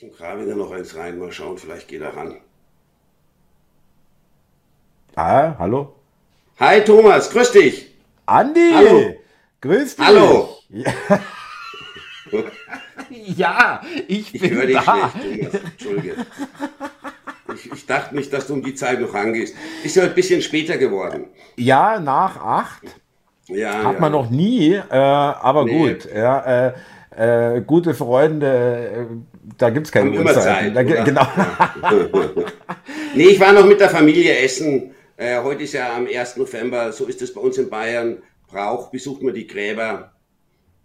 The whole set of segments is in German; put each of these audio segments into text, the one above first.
Ich und Grabinger noch eins rein, mal schauen, vielleicht geht er ran. Ah, hallo? Hi Thomas, grüß dich. Andi, Hallo. grüß dich. Hallo. Ja, ja ich Ich bin höre dich da. schlecht, Thomas. Entschuldige. Ich, ich dachte nicht, dass du um die Zeit noch rangehst. Ist ja ein bisschen später geworden. Ja, nach acht Ja, hat ja. man noch nie, äh, aber Nee. gut. Ja, äh, äh, gute Freunde, äh, da gibt es keine Haben immer Uhrzeiten. Zeit, Da, genau. Nee, ich war noch mit der Familie essen. Äh, heute ist ja am 1. November, so ist es bei uns in Bayern. Brauch, besucht man die Gräber.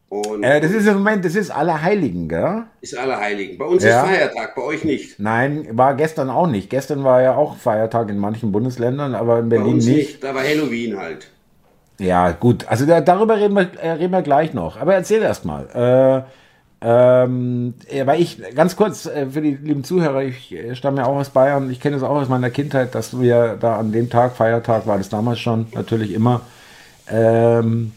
Und Äh, das ist im Moment, das ist Allerheiligen, gell? ist Allerheiligen. Bei uns Ja. ist Feiertag, bei euch nicht. Nein, war gestern auch nicht. Gestern war ja auch Feiertag in manchen Bundesländern, aber in Berlin nicht. nicht. Da war Halloween halt. Ja, gut. Also da, darüber reden wir, äh, reden wir gleich noch. Aber erzähl erst mal. Äh, ähm, ja, weil ich, ganz kurz äh, für die lieben Zuhörer, ich äh, stamme ja auch aus Bayern, ich kenne es auch aus meiner Kindheit, dass wir da an dem Tag, Feiertag war das damals schon, natürlich immer, ähm,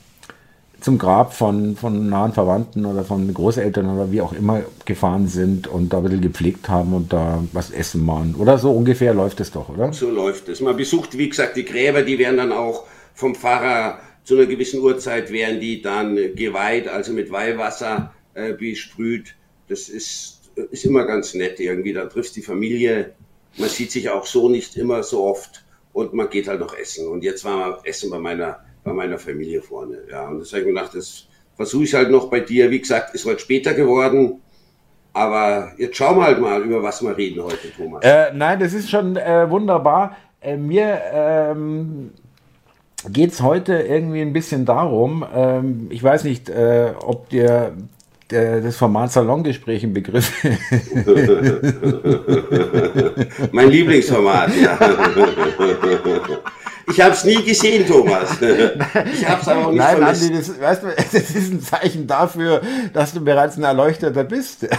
zum Grab von, von nahen Verwandten oder von Großeltern oder wie auch immer gefahren sind und da ein bisschen gepflegt haben und da was essen waren. Oder so ungefähr läuft es doch, oder? So läuft es. Man besucht, wie gesagt, die Gräber, die werden dann auch vom Pfarrer zu einer gewissen Uhrzeit werden die dann geweiht, also mit Weihwasser äh, besprüht. Das ist, ist immer ganz nett irgendwie. Da triffst die Familie. Man sieht sich auch so nicht immer so oft und man geht halt noch essen. Und jetzt waren wir essen bei meiner, bei meiner Familie vorne. Ja, und das habe ich mir gedacht, das versuche ich halt noch bei dir. Wie gesagt, ist heute später geworden. Aber jetzt schauen wir halt mal, über was wir reden heute, Thomas. Äh, nein, das ist schon äh, wunderbar. Äh, mir ähm, geht es heute irgendwie ein bisschen darum, ähm, ich weiß nicht, äh, ob dir der, das Format Salongespräch ein Begriff Mein Lieblingsformat, ja. Ich habe es nie gesehen, Thomas. Ich habe es aber auch nicht Nein, vermisst. Andi, das, weißt du, das ist ein Zeichen dafür, dass du bereits ein Erleuchteter bist.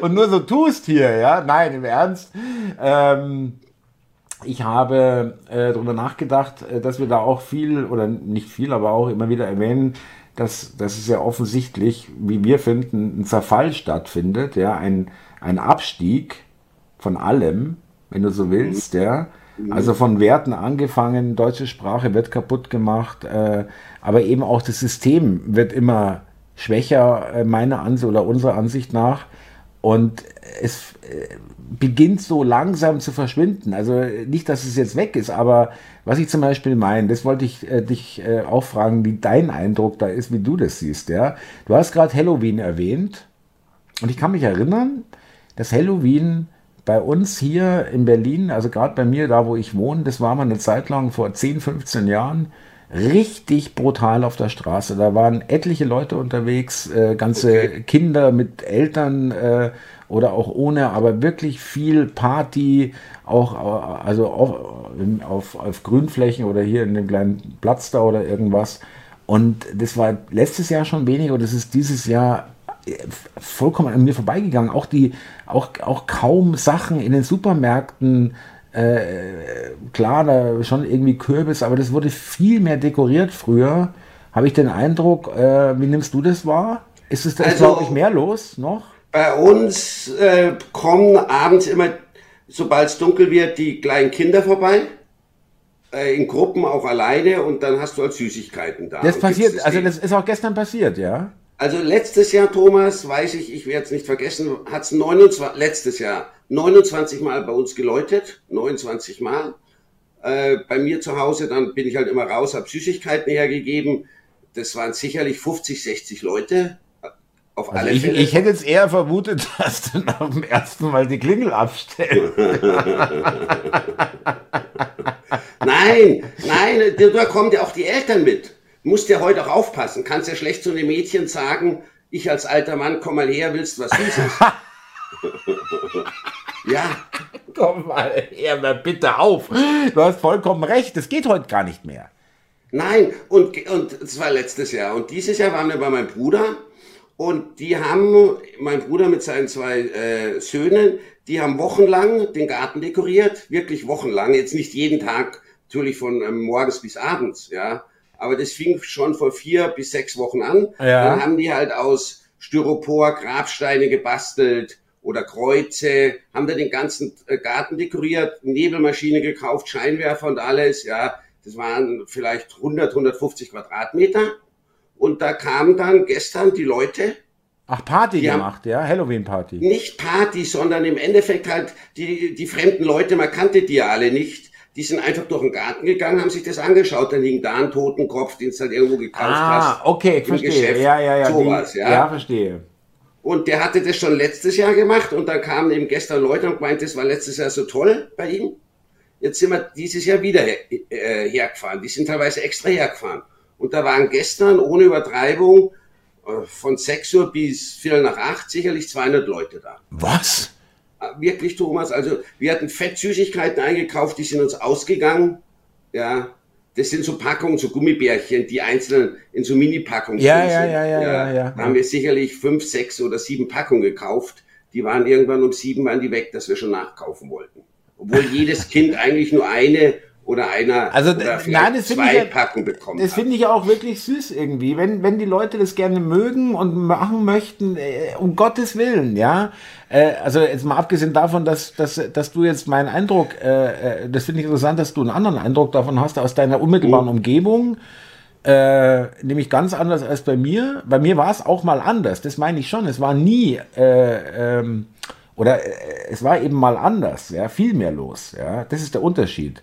Und nur so tust hier, ja? Nein, im Ernst. Ähm, ich habe äh, darüber nachgedacht, äh, dass wir da auch viel, oder nicht viel, aber auch immer wieder erwähnen, dass, dass es ja offensichtlich, wie wir finden, ein Zerfall stattfindet, ja, ein, ein Abstieg von allem, wenn du so willst, ja. Also von Werten angefangen, deutsche Sprache wird kaputt gemacht, äh, aber eben auch das System wird immer schwächer, äh, meiner Ansicht oder unserer Ansicht nach. Und es äh, beginnt so langsam zu verschwinden. Also nicht, dass es jetzt weg ist, aber was ich zum Beispiel meine, das wollte ich äh, dich äh, auch fragen, wie dein Eindruck da ist, wie du das siehst. Ja? Du hast gerade Halloween erwähnt und ich kann mich erinnern, dass Halloween bei uns hier in Berlin, also gerade bei mir, da wo ich wohne, das war mal eine Zeit lang vor 10, 15 Jahren, richtig brutal auf der Straße. Da waren etliche Leute unterwegs, äh, ganze Okay. Kinder mit Eltern äh, oder auch ohne, aber wirklich viel Party, auch also auf, auf, auf Grünflächen oder hier in dem kleinen Platz da oder irgendwas. Und das war letztes Jahr schon weniger und das ist dieses Jahr äh, vollkommen an mir vorbeigegangen. Auch die, auch, auch kaum Sachen in den Supermärkten. Äh, klar, da schon irgendwie Kürbis, aber das wurde viel mehr dekoriert früher. Habe ich den Eindruck, äh, wie nimmst du das wahr? Ist es da, Also- glaube ich, mehr los noch? Bei uns äh, kommen abends immer, sobald es dunkel wird, die kleinen Kinder vorbei. Äh, in Gruppen auch alleine und dann hast du halt Süßigkeiten da. Das passiert, es also das ist auch gestern passiert, ja? Also letztes Jahr, Thomas, weiß ich, ich werde es nicht vergessen, hat es 29, letztes Jahr 29 Mal bei uns geläutet, 29 Mal. Äh, bei mir zu Hause, dann bin ich halt immer raus, habe Süßigkeiten hergegeben. Das waren sicherlich 50, 60 Leute. Auf Also alle ich, Fälle. ich hätte jetzt eher vermutet, dass du nach dem ersten Mal die Klingel abstellst. Nein, nein, da da kommen ja auch die Eltern mit. Musst ja heute auch aufpassen. Kannst ja schlecht zu den Mädchen sagen, ich als alter Mann, komm mal her, willst was Süßes. ja, Komm mal her, bitte auf. Du hast vollkommen recht, das geht heute gar nicht mehr. nein, und, und das war letztes Jahr. Und dieses Jahr waren wir bei meinem Bruder und die haben, mein Bruder mit seinen zwei äh, Söhnen, die haben wochenlang den Garten dekoriert, wirklich wochenlang, jetzt nicht jeden Tag, natürlich von ähm, morgens bis abends, ja. Aber das fing schon vor vier bis sechs Wochen an. Ja. Dann haben die halt aus Styropor, Grabsteine gebastelt oder Kreuze, haben da den ganzen äh, Garten dekoriert, Nebelmaschine gekauft, Scheinwerfer und alles, ja. Das waren vielleicht 100, 150 Quadratmeter. Und da kamen dann gestern die Leute. Ach, Party gemacht, ja? Halloween-Party. Nicht Party, sondern im Endeffekt halt die, die fremden Leute, man kannte die ja alle nicht. Die sind einfach durch den Garten gegangen, haben sich das angeschaut. Da liegen da ein Totenkopf, den du halt irgendwo gekauft ah, hast. Ah, okay, verstehe. Geschäft, ja, ja, ja. Sowas, die, ja. Ja, verstehe. Und der hatte das schon letztes Jahr gemacht und dann kamen eben gestern Leute und gemeint, das war letztes Jahr so toll bei ihm. Jetzt sind wir dieses Jahr wieder her, äh, hergefahren. Die sind teilweise extra hergefahren. Und da waren gestern ohne Übertreibung äh, von 6 Uhr bis Viertel nach 8 sicherlich 200 Leute da. Was? Wirklich, Thomas. Also wir hatten Fettsüßigkeiten eingekauft, die sind uns ausgegangen. Ja, das sind so Packungen, so Gummibärchen, die einzeln in so Mini-Packungen ja, sind. Ja, ja, ja, ja, ja, Da haben wir sicherlich fünf, sechs oder sieben Packungen gekauft. Die waren irgendwann um sieben waren die weg, dass wir schon nachkaufen wollten. Obwohl jedes Kind eigentlich nur eine oder einer also, oder nein, das zwei ich, Packen bekommen Das finde ich auch wirklich süß irgendwie. Wenn, wenn die Leute das gerne mögen und machen möchten, äh, um Gottes Willen, ja. Äh, also jetzt mal abgesehen davon, dass, dass, dass du jetzt meinen Eindruck, äh, das finde ich interessant, dass du einen anderen Eindruck davon hast aus deiner unmittelbaren mhm. Umgebung. Äh, nämlich ganz anders als bei mir. Bei mir war es auch mal anders, das meine ich schon. Es war nie, äh, ähm, oder äh, es war eben mal anders, ja, viel mehr los. Ja, das ist der Unterschied.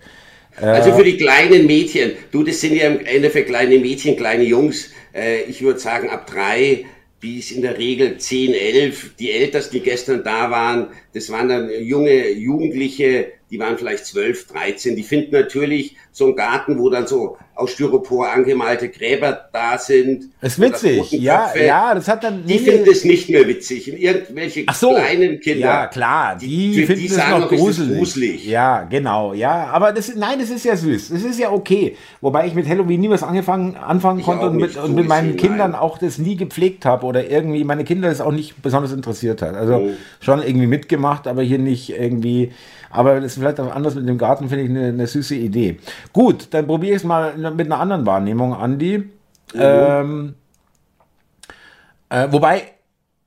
Also für die kleinen Mädchen, du, das sind ja im Endeffekt kleine Mädchen, kleine Jungs. Äh, ich würde sagen, ab drei bis in der Regel 10, 11. Die Ältesten, die gestern da waren, das waren dann junge Jugendliche, die waren vielleicht 12, 13. Die finden natürlich so einen Garten, wo dann so aus Styropor angemalte Gräber da sind. Das ist witzig, ja, ja, das hat dann. Die finden es nicht mehr witzig. Irgendwelche so, kleinen Kinder. Ja, klar, die, die finden es noch gruselig. gruselig. Ja, genau, ja, aber das, nein, das ist ja süß. Das ist ja okay. Wobei ich mit Halloween nie was angefangen, anfangen ich konnte und mit, und mit meinen Kindern nein. auch das nie gepflegt habe oder irgendwie meine Kinder das auch nicht besonders interessiert hat. Also oh. schon irgendwie mitgemacht, aber hier nicht irgendwie. Aber das ist vielleicht auch anders mit dem Garten, finde ich eine, eine süße Idee. Gut, dann probiere ich es mal mit einer anderen Wahrnehmung, Andi. Mhm. Ähm, äh, wobei,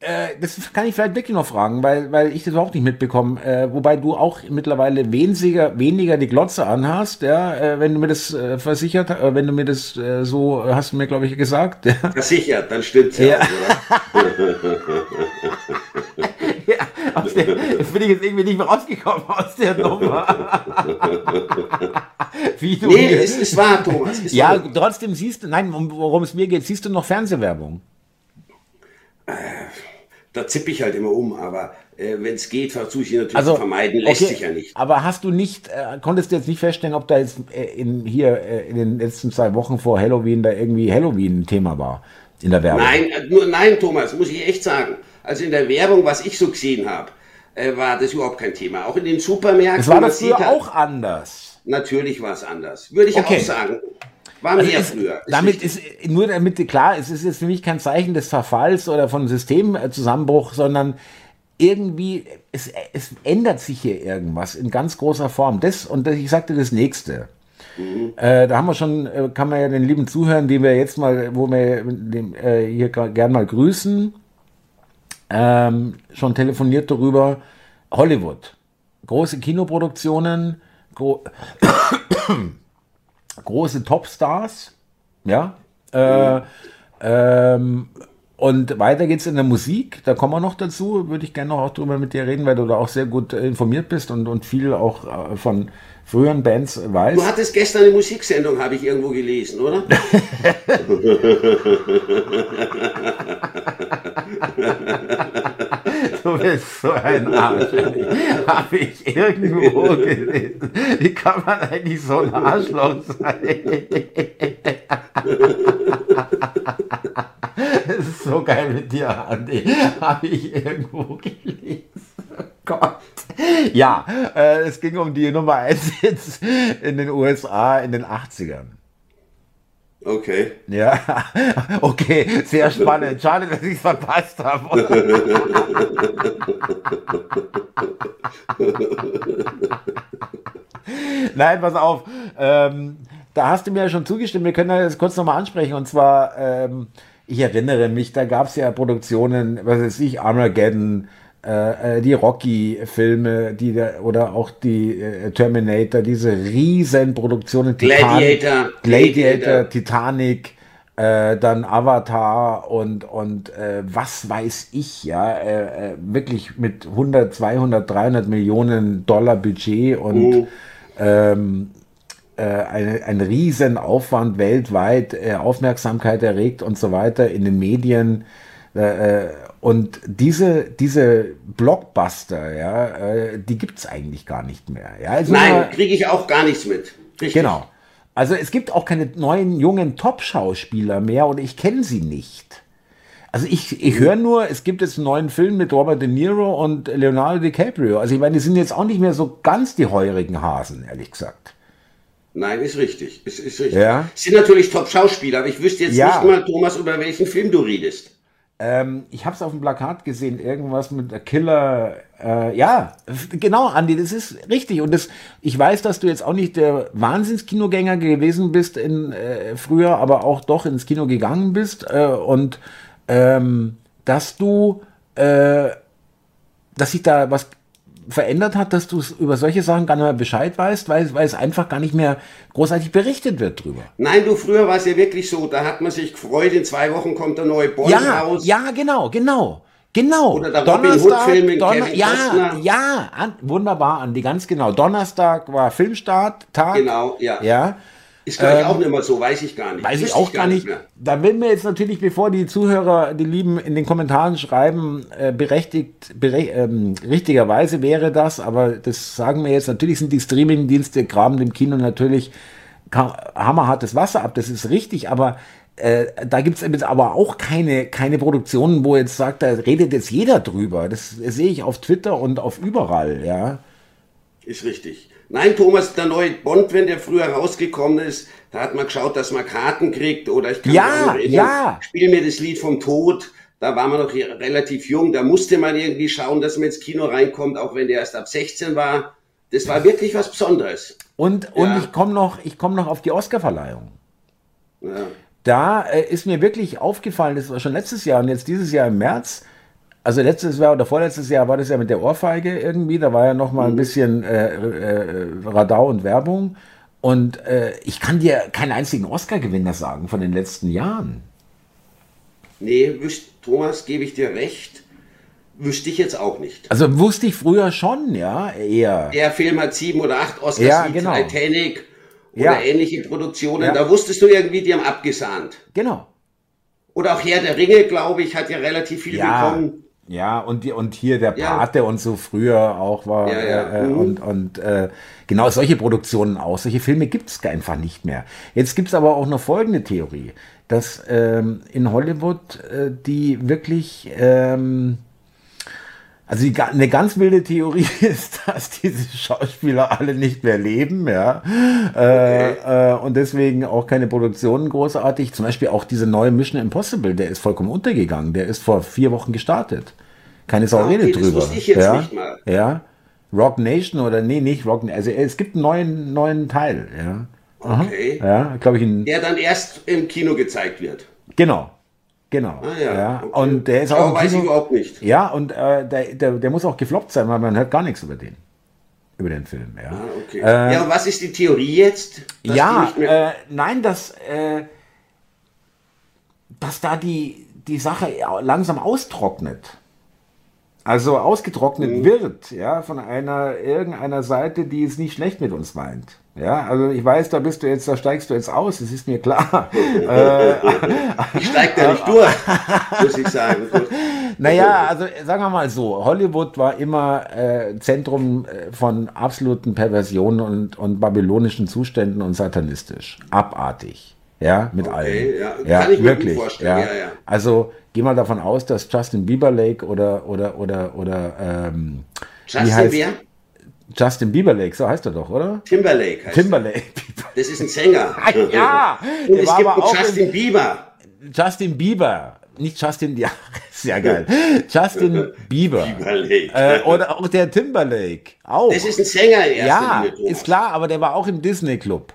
äh, das kann ich vielleicht wirklich noch fragen, weil, weil ich das auch nicht mitbekomme. Äh, wobei du auch mittlerweile weniger, weniger die Glotze anhast, ja, äh, wenn du mir das äh, versichert, äh, wenn du mir das äh, so, hast du mir, glaube ich, gesagt. Versichert, dann stimmt's ja, ja. Auch, aus der, jetzt bin ich jetzt irgendwie nicht mehr rausgekommen aus der Nummer. Wie du nee, es ist wahr, Thomas. Ist ja, wahr. trotzdem siehst du, nein, worum es mir geht, siehst du noch Fernsehwerbung? Äh, da zippe ich halt immer um, aber äh, wenn es geht, versuche ich ihn natürlich also, zu vermeiden, lässt okay, sich ja nicht. Aber hast du nicht, äh, konntest du jetzt nicht feststellen, ob da jetzt äh, in, hier äh, in den letzten zwei Wochen vor Halloween da irgendwie Halloween ein Thema war in der Werbung? Nein, äh, nur, nein, Thomas, muss ich echt sagen. Also in der Werbung, was ich so gesehen habe, äh, war das überhaupt kein Thema. Auch in den Supermärkten. Es war das früher halt, auch anders. Natürlich war es anders. Würde ich okay. auch sagen. War also mehr ist, früher. Ist damit ist, nur damit klar, es ist jetzt mich kein Zeichen des Verfalls oder von Systemzusammenbruch, sondern irgendwie, es, es ändert sich hier irgendwas in ganz großer Form. Das, und ich sagte das nächste. Mhm. Äh, da haben wir schon, äh, kann man ja den lieben Zuhören, den wir jetzt mal, wo wir den, äh, hier gern mal grüßen, ähm, schon telefoniert darüber. Hollywood. Große Kinoproduktionen, gro große Topstars, ja. Äh, ähm, und weiter geht's in der Musik, da kommen wir noch dazu, würde ich gerne noch auch drüber mit dir reden, weil du da auch sehr gut informiert bist und, und viel auch äh, von früheren Bands weißt. Du hattest gestern eine Musiksendung, habe ich irgendwo gelesen, oder? du bist so ein Arsch. Habe ich irgendwo gelesen. Wie kann man eigentlich so ein Arschloch sein? Das ist so geil mit dir, Andi. Habe ich irgendwo gelesen. Gott. Ja, äh, es ging um die Nummer 1 jetzt in den USA in den 80ern. Okay. Ja, okay, sehr spannend. Schade, dass ich es verpasst habe. Nein, pass auf. Ähm, da hast du mir ja schon zugestimmt. Wir können das kurz nochmal ansprechen. Und zwar, ähm, ich erinnere mich, da gab es ja Produktionen, was weiß ich, Armageddon, äh, äh, die Rocky-Filme, die oder auch die äh, Terminator, diese riesen Produktionen, Gladiator, Gladiator, Gladiator Titanic, äh, dann Avatar und und äh, was weiß ich, ja, äh, wirklich mit 100, 200, 300 Millionen Dollar Budget und oh. ähm, äh, ein, ein Riesenaufwand weltweit, Aufmerksamkeit erregt und so weiter in den Medien. Äh, und diese, diese Blockbuster, ja, äh, die gibt es eigentlich gar nicht mehr. Ja, also Nein, kriege ich auch gar nichts mit. Richtig. Genau. Also es gibt auch keine neuen jungen Top-Schauspieler mehr und ich kenne sie nicht. Also ich, ich höre nur, es gibt jetzt einen neuen Film mit Robert De Niro und Leonardo DiCaprio. Also ich meine, die sind jetzt auch nicht mehr so ganz die heurigen Hasen, ehrlich gesagt. Nein, ist richtig. Ist, ist richtig. Ja? Sind natürlich Top-Schauspieler, aber ich wüsste jetzt ja. nicht mal, Thomas, über welchen Film du redest. Ähm, ich habe es auf dem Plakat gesehen, irgendwas mit der Killer. Äh, ja, genau, Andi, das ist richtig. Und das, ich weiß, dass du jetzt auch nicht der Wahnsinnskinogänger gewesen bist in, äh, früher, aber auch doch ins Kino gegangen bist. Äh, und ähm, dass du, äh, dass sich da was verändert hat, dass du über solche Sachen gar nicht mehr Bescheid weißt, weil, weil es einfach gar nicht mehr großartig berichtet wird drüber. Nein, du, früher war es ja wirklich so, da hat man sich gefreut, in zwei Wochen kommt der neue Bond ja, raus. Ja, genau, genau. Genau. Oder der Donnerstag, Robin Hood-Film mit Donner Kevin Ja, Costner. ja, an, wunderbar, Andi, ganz genau. Donnerstag war Filmstart, Tag. Genau, ja. Ja. Ist ich ähm, auch nicht mehr so, weiß ich gar nicht. Weiß ich auch gar nicht. nicht da will mir jetzt natürlich, bevor die Zuhörer, die Lieben, in den Kommentaren schreiben, äh, berechtigt, bere ähm, richtigerweise wäre das, aber das sagen wir jetzt, natürlich sind die Streaming-Dienste, graben dem Kino natürlich hammerhartes Wasser ab, das ist richtig, aber äh, da gibt es aber auch keine, keine Produktionen, wo jetzt sagt, da redet jetzt jeder drüber. Das, das sehe ich auf Twitter und auf überall, ja. Ist richtig. Nein, Thomas, der neue Bond, wenn der früher rausgekommen ist, da hat man geschaut, dass man Karten kriegt oder ich kann ja, erinnern, ja. spiel mir das Lied vom Tod. Da war man noch relativ jung, da musste man irgendwie schauen, dass man ins Kino reinkommt, auch wenn der erst ab 16 war. Das war wirklich was Besonderes. Und, und ja. ich komme noch, ich komm noch auf die Oscarverleihung. Ja. Da äh, ist mir wirklich aufgefallen, das war schon letztes Jahr und jetzt dieses Jahr im März, also letztes Jahr oder vorletztes Jahr war das ja mit der Ohrfeige irgendwie, da war ja noch mal ein mhm. bisschen äh, äh, Radau und Werbung. Und äh, ich kann dir keinen einzigen Oscar-Gewinner sagen von den letzten Jahren. Nee, Thomas, gebe ich dir recht. Wüsste ich jetzt auch nicht. Also wusste ich früher schon, ja, eher. Der Film hat sieben oder acht Oscars ja, genau. Titanic oder ja. ähnliche Produktionen. Ja. Da wusstest du irgendwie, die haben abgesahnt. Genau. Oder auch Herr der Ringe, glaube ich, hat ja relativ viel ja. bekommen. Ja, und, die, und hier der Pate ja. und so früher auch war. Ja, ja. Äh, mhm. Und, und äh, genau solche Produktionen auch. Solche Filme gibt es einfach nicht mehr. Jetzt gibt es aber auch noch folgende Theorie, dass ähm, in Hollywood äh, die wirklich ähm, also die, eine ganz wilde Theorie ist, dass diese Schauspieler alle nicht mehr leben, ja. Äh, okay. Äh, äh, und deswegen auch keine Produktionen großartig. Zum Beispiel auch diese neue Mission Impossible, der ist vollkommen untergegangen. Der ist vor vier Wochen gestartet. Keine Sau ah, okay, redet drüber. Das ich jetzt ja? nicht mal. Ja. Rock Nation oder nee, nicht Rock Also es gibt einen neuen, neuen Teil, ja. Okay. Ja, glaube ich. Der dann erst im Kino gezeigt wird. Genau. Genau. Ah, ja. ja. Okay. Und der ist auch. weiß Kino, ich überhaupt nicht. Ja, und äh, der, der, der muss auch gefloppt sein, weil man hört gar nichts über den. Über den Film, ja. Ah, okay. Äh, ja, und was ist die Theorie jetzt? Ja, äh, nein, dass, äh, dass da die, die Sache langsam austrocknet. Also ausgetrocknet mhm. wird, ja, von einer irgendeiner Seite, die es nicht schlecht mit uns meint. Ja, also ich weiß, da bist du jetzt, da steigst du jetzt aus, das ist mir klar. Äh, ich steig da nicht durch, muss ich sagen. Naja, also sagen wir mal so, Hollywood war immer äh, Zentrum äh, von absoluten Perversionen und, und babylonischen Zuständen und satanistisch. Abartig. Ja, mit okay, allen. Ja, ja kann ich wirklich. Mir vorstellen. Ja. Ja, ja. Also geh mal davon aus, dass Justin Bieber Lake oder oder oder oder ähm, Justin wie heißt, wer? Justin Timberlake, so heißt er doch, oder? Timberlake heißt Timberlake. Das ist ein Sänger. ja! Und es gibt einen Justin Bieber. Justin Bieber. Nicht Justin, ja, sehr geil. Justin Bieber. Timberlake. Äh, oder auch der Timberlake. Auch. Das ist ein Sänger. Ja, ist klar, aber der war auch im Disney Club.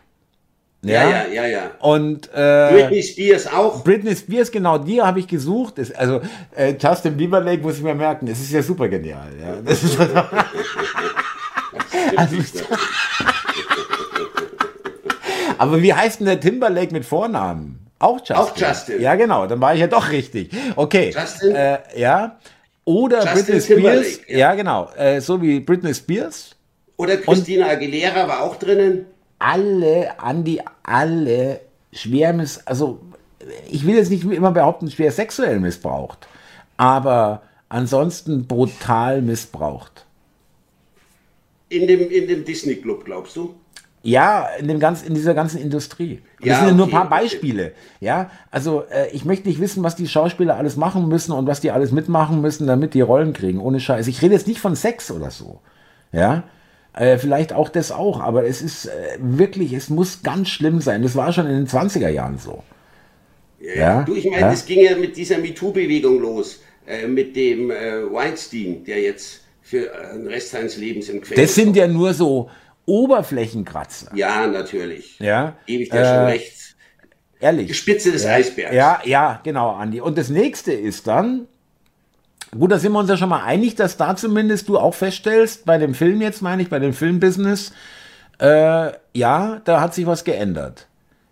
Ja, ja, ja, ja. Und äh, Britney Spears auch. Britney Spears, genau, die habe ich gesucht. Ist, also äh, Justin Timberlake muss ich mir merken, das ist ja super genial. Ja. Also, aber wie heißt denn der Timberlake mit Vornamen? Auch Justin. Auch Justin. Ja, genau, dann war ich ja doch richtig. Okay. Justin? Äh, ja. Oder Justin Britney Spears. Ja. ja. genau. Äh, so wie Britney Spears. Oder Christina Aguilera war auch drinnen. Alle, Andi, alle schwer miss, also ich will jetzt nicht immer behaupten, schwer sexuell missbraucht, aber ansonsten brutal missbraucht. In dem, in dem Disney Club, glaubst du? Ja, in, dem ganz, in dieser ganzen Industrie. Das Ja, sind ja nur ein paar. Beispiele. Ja, also äh, ich möchte nicht wissen, was die Schauspieler alles machen müssen und was die alles mitmachen müssen, damit die Rollen kriegen. Ohne Scheiß. Ich rede jetzt nicht von Sex oder so. Ja, äh, vielleicht auch das auch, aber es ist äh, wirklich, es muss ganz schlimm sein. Das war schon in den 20er Jahren so. Ja, Du, ich meine, ja. das ging ja mit dieser MeToo-Bewegung los, äh, mit dem äh, Weinstein, der jetzt für den Rest seines Lebens im Gefängnis Das sind ja nur so Oberflächenkratzer. Ja, natürlich. Ja, Gebe ich dir äh, schon recht. Die Ehrlich. Spitze des Eisbergs. Ja, ja, genau, Andi. Und das nächste ist dann, gut, da sind wir uns ja schon mal einig, dass da zumindest du auch feststellst, bei dem Film jetzt meine ich, bei dem Filmbusiness, äh, ja, da hat sich was geändert.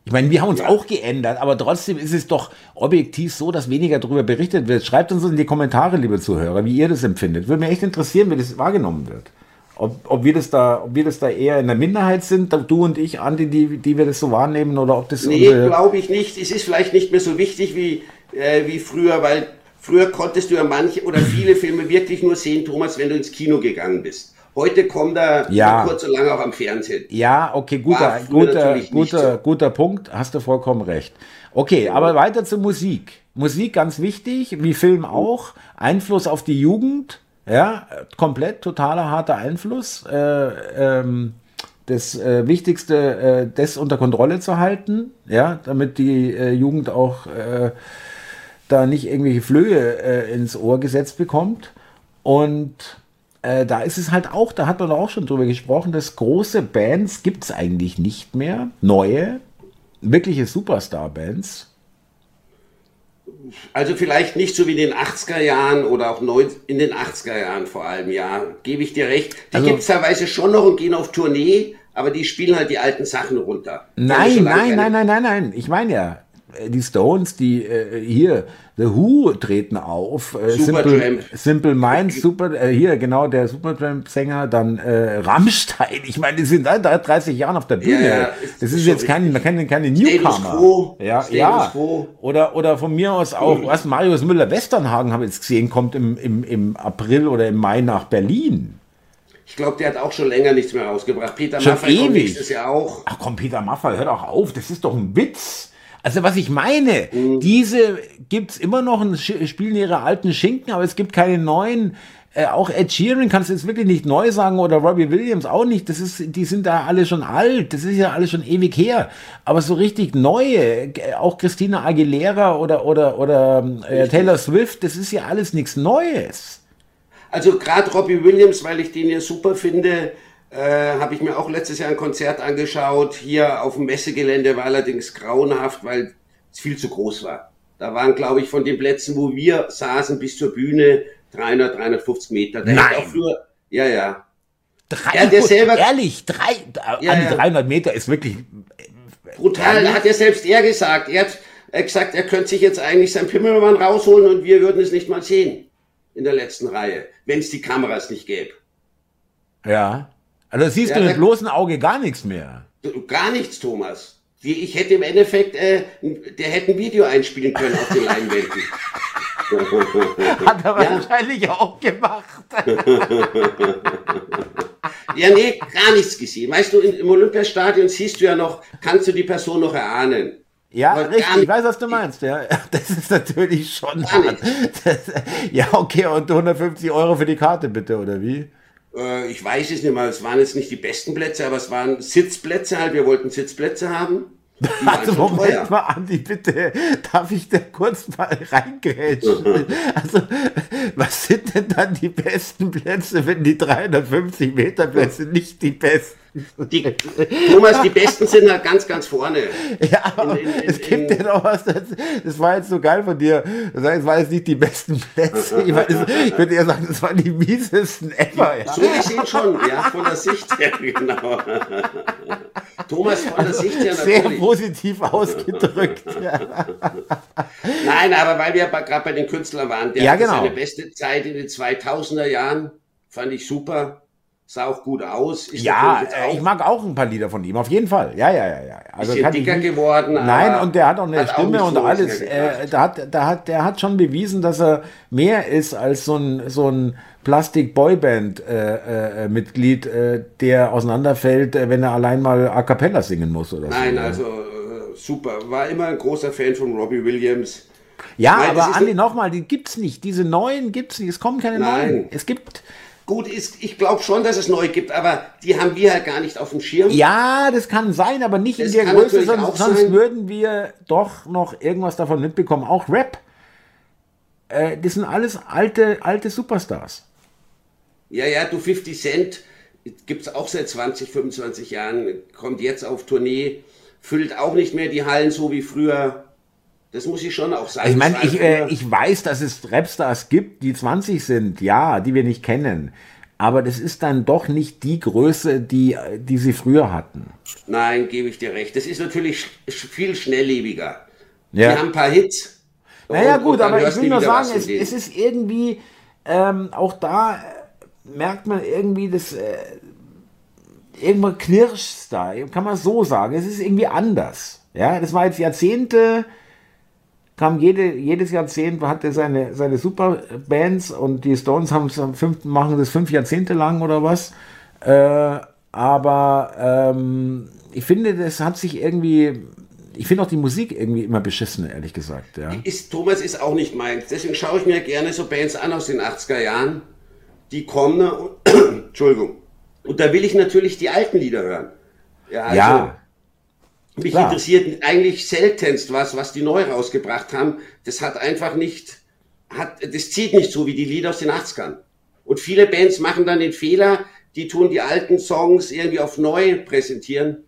Ich meine, wir haben uns Ja. auch geändert, aber trotzdem ist es doch objektiv so, dass weniger darüber berichtet wird. Schreibt uns in die Kommentare, liebe Zuhörer, wie ihr das empfindet. Würde mir echt interessieren, wie das wahrgenommen wird. Ob, ob, wir das da, ob wir das da eher in der Minderheit sind, du und ich, Andi, die, die wir das so wahrnehmen, oder ob das Nee, unsere- glaube ich nicht. Es ist vielleicht nicht mehr so wichtig wie, äh, wie früher, weil früher konntest du ja manche oder viele Filme wirklich nur sehen, Thomas, wenn du ins Kino gegangen bist. Heute kommt er Ja. kurz und lang auch am Fernsehen. Ja, okay, guter, guter, guter, so. guter Punkt, hast du vollkommen recht. Okay, aber weiter zur Musik. Musik ganz wichtig, wie Film auch. Einfluss auf die Jugend, ja, komplett totaler harter Einfluss. Äh, ähm, das äh, Wichtigste, äh, das unter Kontrolle zu halten, ja, damit die äh, Jugend auch äh, da nicht irgendwelche Flöhe äh, ins Ohr gesetzt bekommt. Und äh, da ist es halt auch, da hat man auch schon drüber gesprochen, dass große Bands gibt es eigentlich nicht mehr. Neue, wirkliche Superstar-Bands. Also vielleicht nicht so wie in den 80er Jahren oder auch neun- in den 80er Jahren vor allem, ja, gebe ich dir recht. Die Also- gibt es teilweise schon noch und gehen auf Tournee, aber die spielen halt die alten Sachen runter. Nein, nein, keine- nein, nein, nein, nein. Ich meine ja, die Stones, die äh, hier, The Who treten auf. Äh, Simple, Supertramp. Simple Minds, Super, äh, hier genau der Supertramp-Sänger, dann äh, Rammstein. Ich meine, die sind seit 30 Jahren auf der Bühne. Ja, ja, ist- das ist schon jetzt kein, man kann keine Newcomer. Ja, Status ja. quo. Oder, oder von mir aus auch, was Marius Müller-Westernhagen habe ich jetzt gesehen, kommt im, im, im April oder im Mai nach Berlin. Ich glaube, der hat auch schon länger nichts mehr rausgebracht. Peter Schon Maffay kommt ewig. nächstes Jahr auch. Ach komm, Peter Maffay, hör doch auf, das ist doch ein Witz. Also was ich meine, Mhm. diese gibt's immer noch, spielen ihre alten Schinken, aber es gibt keine neuen. Äh, auch Ed Sheeran kannst du jetzt wirklich nicht neu sagen oder Robbie Williams auch nicht. Das ist, die sind da alle schon alt. Das ist ja alles schon ewig her. Aber so richtig neue, auch Christina Aguilera oder oder oder äh, Taylor Swift, das ist ja alles nichts Neues. Also gerade Robbie Williams, weil ich den ja super finde, äh, habe ich mir auch letztes Jahr ein Konzert angeschaut. Hier auf dem Messegelände war allerdings grauenhaft, weil es viel zu groß war. Da waren, glaube ich, von den Plätzen, wo wir saßen, bis zur Bühne 300, 350 Meter. Da Nein. auch früher, ja, ja. Drei, Ja, der selber- ehrlich, drei, Ja, an die ja. 300 Meter ist wirklich Brutal, Ja, hat ja selbst er gesagt. Er hat äh, gesagt, er könnte sich jetzt eigentlich sein Pimmelmann rausholen und wir würden es nicht mal sehen in der letzten Reihe, wenn es die Kameras nicht gäbe. Ja. Also siehst Ja, du mit bloßen Auge gar nichts mehr. Gar nichts, Thomas. Ich hätte im Endeffekt, äh, der hätte ein Video einspielen können auf den Leinwänden. Hat er Ja. wahrscheinlich auch gemacht. ja, nee, gar nichts gesehen. Weißt du, im Olympiastadion siehst du ja noch, kannst du die Person noch erahnen. Ja, Aber richtig, ich weiß, was du meinst. Ja, das ist natürlich schon. Das, ja, okay, und 150 Euro für die Karte bitte, oder wie? Äh, ich weiß es nicht mal, es waren jetzt nicht die besten Plätze, aber es waren Sitzplätze halt. Wir wollten Sitzplätze haben. Also Moment teuer. mal, Andi, bitte, darf ich da kurz mal reingrätschen? Also, was sind denn dann die besten Plätze, wenn die 350 Meter Plätze nicht die besten Die, Thomas, die Besten sind halt ganz, ganz vorne. Ja, aber in, in, in, es gibt ja noch was, das, das, war jetzt so geil von dir. Das heißt, es waren jetzt nicht die besten Plätze. Ich, meine, ich würde eher sagen, das waren die miesesten ever. Ja. So gesehen schon, ja, von der Sicht her, genau. Thomas, von der Sicht her natürlich. Sehr positiv ausgedrückt. ja. Nein, aber weil wir gerade bei den Künstlern waren, der ja, genau. seine beste Zeit in den 2000er Jahren, fand ich super sah auch gut aus. Ist ja, äh, ich mag auch ein paar Lieder von ihm, auf jeden Fall. Ja, ja, ja, ja. Also bisschen dicker geworden. Nein, und der hat auch eine Stimme auch und alles. Äh, da hat, da hat, der hat schon bewiesen, dass er mehr ist als so ein, so ein Plastik-Boyband-Mitglied, äh, äh, der auseinanderfällt, äh, wenn er allein mal A Cappella singen muss oder Nein, so. Nein, also super. War immer ein großer Fan von Robbie Williams. Ja, Nein, aber Andi, nochmal, die gibt's nicht. Diese neuen gibt's nicht. Es kommen keine Nein. neuen. Es gibt Gut, ist, ich glaube schon, dass es neu gibt, aber die haben wir halt gar nicht auf dem Schirm. Ja, das kann sein, aber nicht das in der Größe, sonst, sonst würden wir doch noch irgendwas davon mitbekommen. Auch Rap. Äh, das sind alles alte, alte Superstars. Ja, ja, du 50 Cent gibt es auch seit 20, 25 Jahren, kommt jetzt auf Tournee, füllt auch nicht mehr die Hallen so wie früher. Das muss ich schon auch sagen. Ich meine, ich, äh, ich weiß, dass es Rapstars gibt, die 20 sind, ja, die wir nicht kennen. Aber das ist dann doch nicht die Größe, die, die sie früher hatten. Nein, gebe ich dir recht. Das ist natürlich viel schnelllebiger. Ja. Die haben ein paar Hits. Naja, und, gut, und aber ich will nur sagen, es, es, ist irgendwie, ähm, auch da äh, merkt man irgendwie, dass äh, irgendwann knirscht da, kann man so sagen. Es ist irgendwie anders. Ja, das war jetzt Jahrzehnte kam jede, jedes Jahrzehnt, hatte seine, seine Superbands und die Stones haben fünf, machen das fünf Jahrzehnte lang oder was. Äh, aber ähm, ich finde, das hat sich irgendwie. Ich finde auch die Musik irgendwie immer beschissen, ehrlich gesagt. Ja. Ist, Thomas ist auch nicht meins. Deswegen schaue ich mir gerne so Bands an aus den 80er Jahren. Die kommen. Und, Entschuldigung. Und da will ich natürlich die alten Lieder hören. Ja, also, ja. Mich Klar. interessiert eigentlich seltenst was, was die neu rausgebracht haben. Das hat einfach nicht, hat, das zieht nicht so wie die Lieder aus den 80ern. Und viele Bands machen dann den Fehler, die tun die alten Songs irgendwie auf neu präsentieren.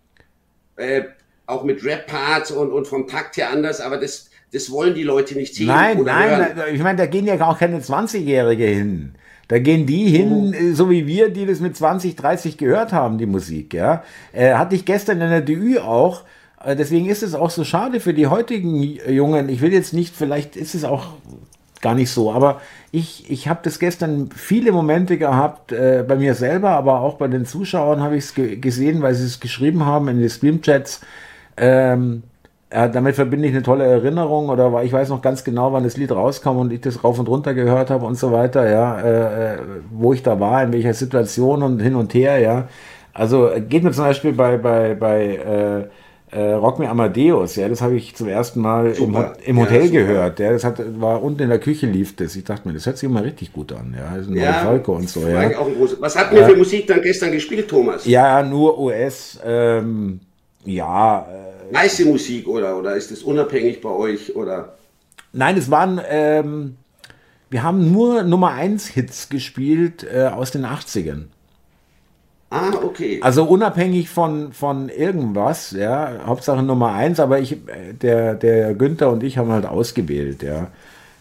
Äh, auch mit Rap-Parts und, und vom Takt her anders, aber das, das wollen die Leute nicht sehen. Nein, nein, hören. ich meine, da gehen ja auch keine 20-Jährige hin. Da gehen die hin, oh. so wie wir, die das mit 20, 30 gehört haben, die Musik, ja. Äh, hatte ich gestern in der DÜ auch, deswegen ist es auch so schade für die heutigen Jungen. Ich will jetzt nicht, vielleicht ist es auch gar nicht so, aber ich, ich habe das gestern viele Momente gehabt, äh, bei mir selber, aber auch bei den Zuschauern habe ich es ge gesehen, weil sie es geschrieben haben in den Streamchats. Ähm, äh, damit verbinde ich eine tolle Erinnerung oder war, ich weiß noch ganz genau, wann das Lied rauskam und ich das rauf und runter gehört habe und so weiter, ja, äh, äh wo ich da war, in welcher Situation und hin und her, ja. Also geht mir zum Beispiel bei, bei, bei äh, äh, Rock Me Amadeus, ja, das habe ich zum ersten Mal im, im, Hotel ja, gehört. Ja, das hat, war unten in der Küche lief das. Ich dachte mir, das hört sich immer richtig gut an. Ja, das ist ja, Falco und so. Ja. Was hatten wir für Musik dann gestern gespielt, Thomas? Ja, nur US. Ähm, ja. Äh, Weiße Musik oder oder ist das unabhängig bei euch oder? Nein, es waren. Ähm, wir haben nur Nummer 1 Hits gespielt äh, aus den 80ern. Ah, okay. Also unabhängig von, von irgendwas, ja, Hauptsache Nummer eins, aber ich, der, der Günther und ich haben halt ausgewählt, ja.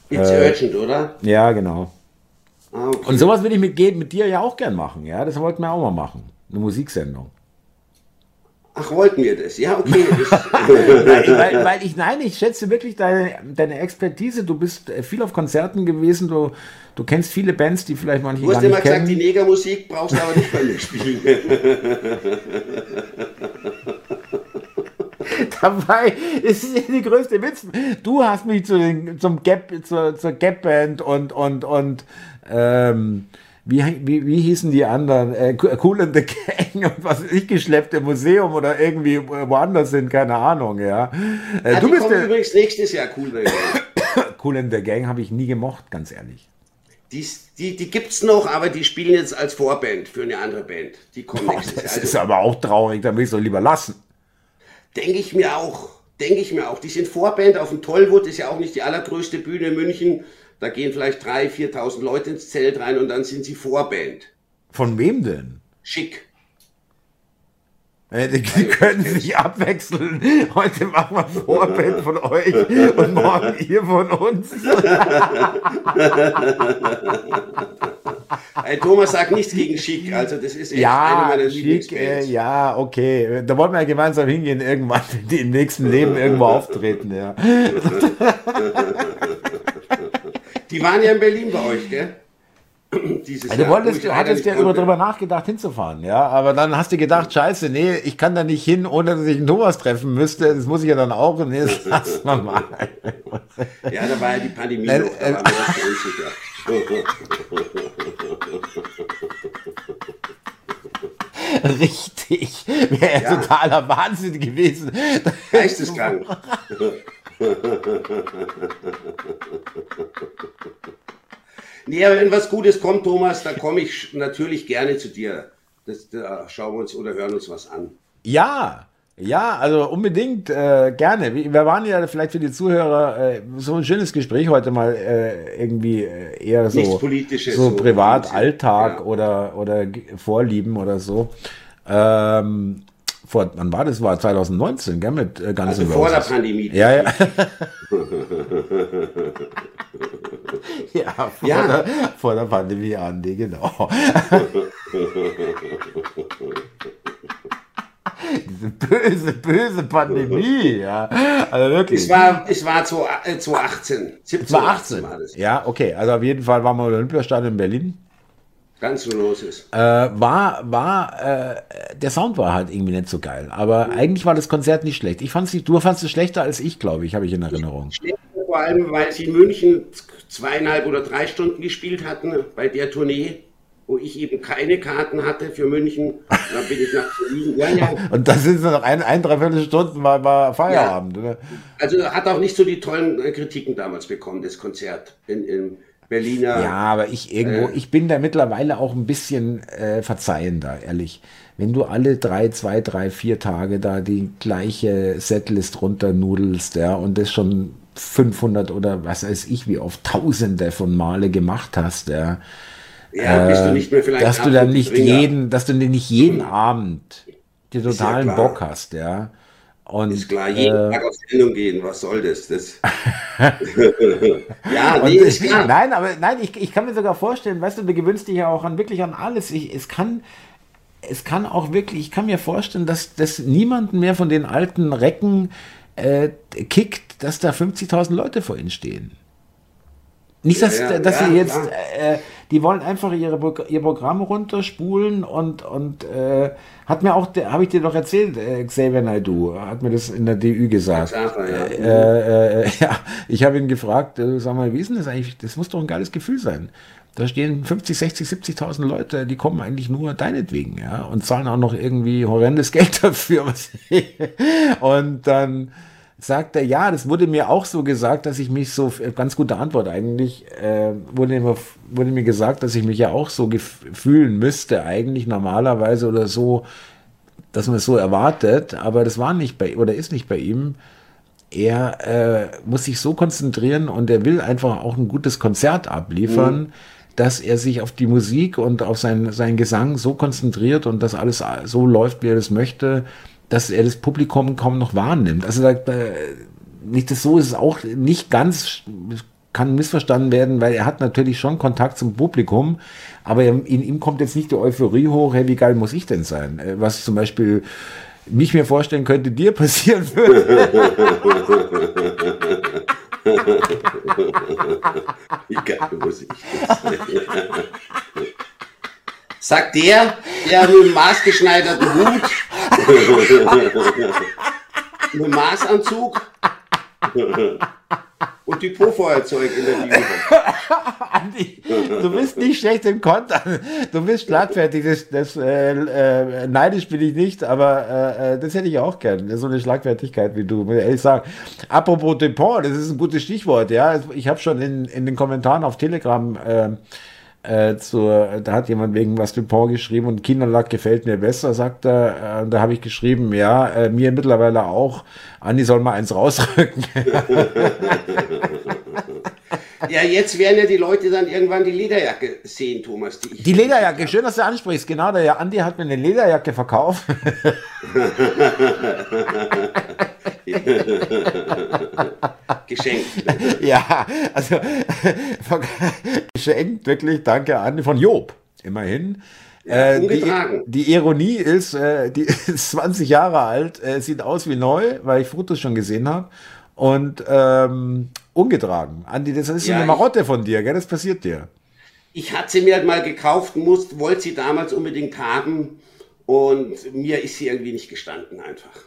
It's äh, urgent, oder? Ja, genau. Ah, okay. Und sowas würde ich mit, mit dir ja auch gern machen, ja. Das wollten wir auch mal machen. Eine Musiksendung. Ach, wollten wir das? Ja, okay. weil, weil, ich, nein, ich schätze wirklich deine, deine Expertise. Du bist äh, viel auf Konzerten gewesen, du, du kennst viele Bands, die vielleicht manche nicht kennen. Du hast immer gesagt, die Negermusik brauchst du aber nicht bei mir spielen. Dabei ist es die größte Witz. Du hast mich zu den, zum Gap, zur, zur Gap-Band und, und, und, ähm, wie, wie, wie hießen die anderen? Äh, cool in the Gang und was ich geschleppt im Museum oder irgendwie woanders sind, keine Ahnung, ja. Äh, ja du bist der, übrigens nächstes Jahr Cool in the Gang. cool in the Gang habe ich nie gemocht, ganz ehrlich. Die, die, die gibt's noch, aber die spielen jetzt als Vorband für eine andere Band. Die kommen Boah, nächstes Jahr. Das also, ist aber auch traurig, da will ich es doch lieber lassen. Denke ich mir auch. Denke ich mir auch. Die sind Vorband auf dem Tollwood, ist ja auch nicht die allergrößte Bühne in München. Da gehen vielleicht 3.000, 4.000 Leute ins Zelt rein und dann sind sie Vorband. Von wem denn? Schick. Äh, die, können sich abwechseln. Heute machen wir Vorband von euch und morgen ihr von uns. Hey, Thomas sagt nichts gegen Schick, also das ist echt Ja, eine meiner schick, äh, ja, okay. Da wollen wir ja gemeinsam hingehen, irgendwann im nächsten Leben irgendwo auftreten, ja. Die waren ja in Berlin bei euch, gell? Dieses Also, du Jahr, wo wolltest, du hattest ja über konnte. drüber nachgedacht, hinzufahren, ja. Aber dann hast du gedacht, scheiße, nee, ich kann da nicht hin, ohne dass ich einen Thomas treffen müsste. Das muss ich ja dann auch. Nee, das lassen wir mal. Ja, da war ja die Pandemie Äh, noch, da äh. Richtig. Wäre Ja. totaler Wahnsinn gewesen. Geisteskrank. nee, aber wenn was Gutes kommt, Thomas, dann komme ich natürlich gerne zu dir. Das, da schauen wir uns oder hören uns was an. Ja, ja, also unbedingt äh, gerne. Wir waren ja vielleicht für die Zuhörer äh, so ein schönes Gespräch heute mal äh, irgendwie äh, eher so, so so privat, Alltag ja. oder, oder Vorlieben oder so. Ähm, vor, wann war das? War 2019, gell, mit äh, Guns Also vor der. Pandemie. Ja, ja. ja, vor, Ja. Der, vor der Pandemie, Andi, genau. Diese böse, böse Pandemie, ja. Also wirklich. Es war, es war 20, äh, 2018. 17, Es war 18. war das. Ja, okay. Also auf jeden Fall waren wir im Olympiastadion in Berlin. Ganz so los ist. Äh, war, war, äh, der Sound war halt irgendwie nicht so geil. Aber eigentlich war das Konzert nicht schlecht. Ich fand's nicht, du fandst es schlechter als ich, glaube ich, habe ich in Erinnerung. Vor allem, weil sie in München zweieinhalb oder drei Stunden gespielt hatten bei der Tournee, wo ich eben keine Karten hatte für München. Dann bin ich nach Berlin. Ja, ja. Und da sind sie noch ein, ein dreiviertel Stunden war, war Feierabend. Oder? Also hat auch nicht so die tollen äh, Kritiken damals bekommen, das Konzert in, in Berliner. Ja, aber ich irgendwo, Äh. ich bin da mittlerweile auch ein bisschen äh, verzeihender, ehrlich. Wenn du alle drei, zwei, drei, vier Tage da die gleiche Setlist runternudelst, ja, und das schon 500 oder was weiß ich, wie oft Tausende von Male gemacht hast, ja, Ja, bist du nicht mehr vielleicht dass du dann nicht Abendbringer. jeden, dass du nicht jeden Abend den ja totalen klar. Bock hast, ja. Und, Ist klar, jeden äh, Tag auf Sendung gehen, was soll das? das ja, nee, ist klar. nein, aber nein, ich, ich kann mir sogar vorstellen, weißt du, du gewöhnst dich ja auch an wirklich an alles. Ich, es kann, es kann auch wirklich, ich kann mir vorstellen, dass das niemanden mehr von den alten Recken äh, kickt, dass da 50.000 Leute vor ihnen stehen. Nicht, dass, Ja, ja, dass ja, sie jetzt, äh, die wollen einfach ihre, ihr Programm runterspulen und, und äh, hat mir auch, habe ich dir doch erzählt, äh, Xavier Naidoo, hat mir das in der DÜ gesagt. Ja. Äh, äh, ja, ich habe ihn gefragt, äh, sag mal, wie ist denn das eigentlich? Das muss doch ein geiles Gefühl sein. Da stehen 50, 60, 70.000 Leute, die kommen eigentlich nur deinetwegen, ja, und zahlen auch noch irgendwie horrendes Geld dafür. Und dann sagt er, ja, das wurde mir auch so gesagt, dass ich mich so, ganz gute Antwort eigentlich, äh, wurde, mir, wurde mir gesagt, dass ich mich ja auch so fühlen müsste, eigentlich normalerweise oder so, dass man es so erwartet, aber das war nicht bei, oder ist nicht bei ihm. Er äh, muss sich so konzentrieren und er will einfach auch ein gutes Konzert abliefern, dass er sich auf die Musik und auf sein, seinen Gesang so konzentriert und dass alles so läuft, wie er das möchte, dass er das Publikum kaum noch wahrnimmt. Also da, äh, nicht das so ist es auch nicht ganz kann missverstanden werden, weil er hat natürlich schon Kontakt zum Publikum, aber in ihm kommt jetzt nicht die Euphorie hoch, hey, wie geil muss ich denn sein? Äh, Was zum Beispiel mich mir vorstellen könnte, dir passieren würde. Wie geil muss ich das sein? Sagt der, der mit einem maßgeschneiderten Hut, mit einem Maßanzug und die Po-Feuerzeug in der Linie. Andi, du bist nicht schlecht im Kontern. Du bist schlagfertig. Das, das, äh, äh, neidisch bin ich nicht, aber äh, äh, das hätte ich auch gern. So eine Schlagfertigkeit wie du, muss ich ehrlich sagen. Apropos Dupont, das ist ein gutes Stichwort. Ja, Ich habe schon in, in den Kommentaren auf Telegram äh, zur, da hat jemand wegen was Dupont geschrieben und Kinderlack gefällt mir besser, sagt er. Äh, da habe ich geschrieben, ja, äh, mir mittlerweile auch. Andi soll mal eins rausrücken. Ja, jetzt werden ja die Leute dann irgendwann die Lederjacke sehen, Thomas. Die, die Lederjacke, schön, dass du ansprichst. Genau, der Andi hat mir eine Lederjacke verkauft. geschenkt. Ja, also geschenkt, wirklich, danke Andi, von Job, immerhin. Ja, äh, die, die, Ironie ist, äh, die ist 20 Jahre alt, äh, sieht aus wie neu, weil ich Fotos schon gesehen habe. Und ähm, ungetragen. Andi, das ist ja, eine Marotte von dir, gell? Das passiert dir. Ich hatte sie mir halt mal gekauft, musste, wollte sie damals unbedingt haben und mir ist sie irgendwie nicht gestanden einfach.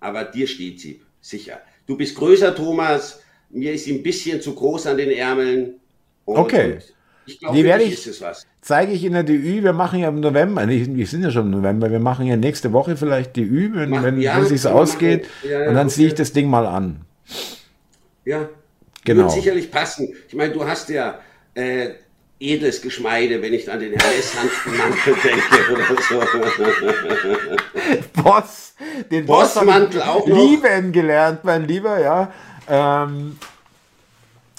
Aber dir steht sie, sicher. Du bist größer, Thomas. Mir ist sie ein bisschen zu groß an den Ärmeln. Und okay. Ich glaube, die werde ich, zeige ich in der DÜ. Wir machen ja im November, wir sind ja schon im November, wir machen ja nächste Woche vielleicht DÜ, wenn, wenn, ja, wenn es sich ausgeht. Ja, ja, und dann okay. ziehe ich das Ding mal an. Ja, genau. Wird sicherlich passen. Ich meine, du hast ja äh, edles Geschmeide, wenn ich an den Hermes-Handschuhmantel denke oder so. Boss, den Bossmantel Boss auch noch. lieben gelernt, mein Lieber, ja. Ähm,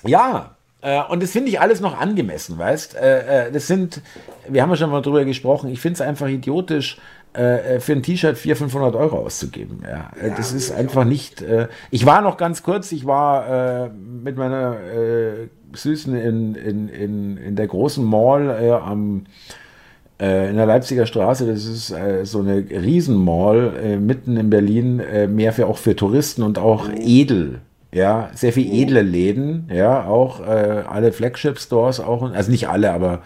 ja, äh, und das finde ich alles noch angemessen, weißt? Äh, äh, das sind, wir haben ja schon mal drüber gesprochen, ich finde es einfach idiotisch, für ein T-Shirt 400, 500 Euro auszugeben. Ja, äh, ja das ist einfach nicht. Äh, ich war noch ganz kurz, ich war äh, mit meiner äh, Süßen in, in, in, in der großen Mall äh, am in der Leipziger Straße, das ist äh, so eine Riesenmall äh, mitten in Berlin, äh, mehr für auch für Touristen und auch mhm. edel. Ja, sehr viel edle Läden, ja, auch alle Flagship-Stores auch, also nicht alle, aber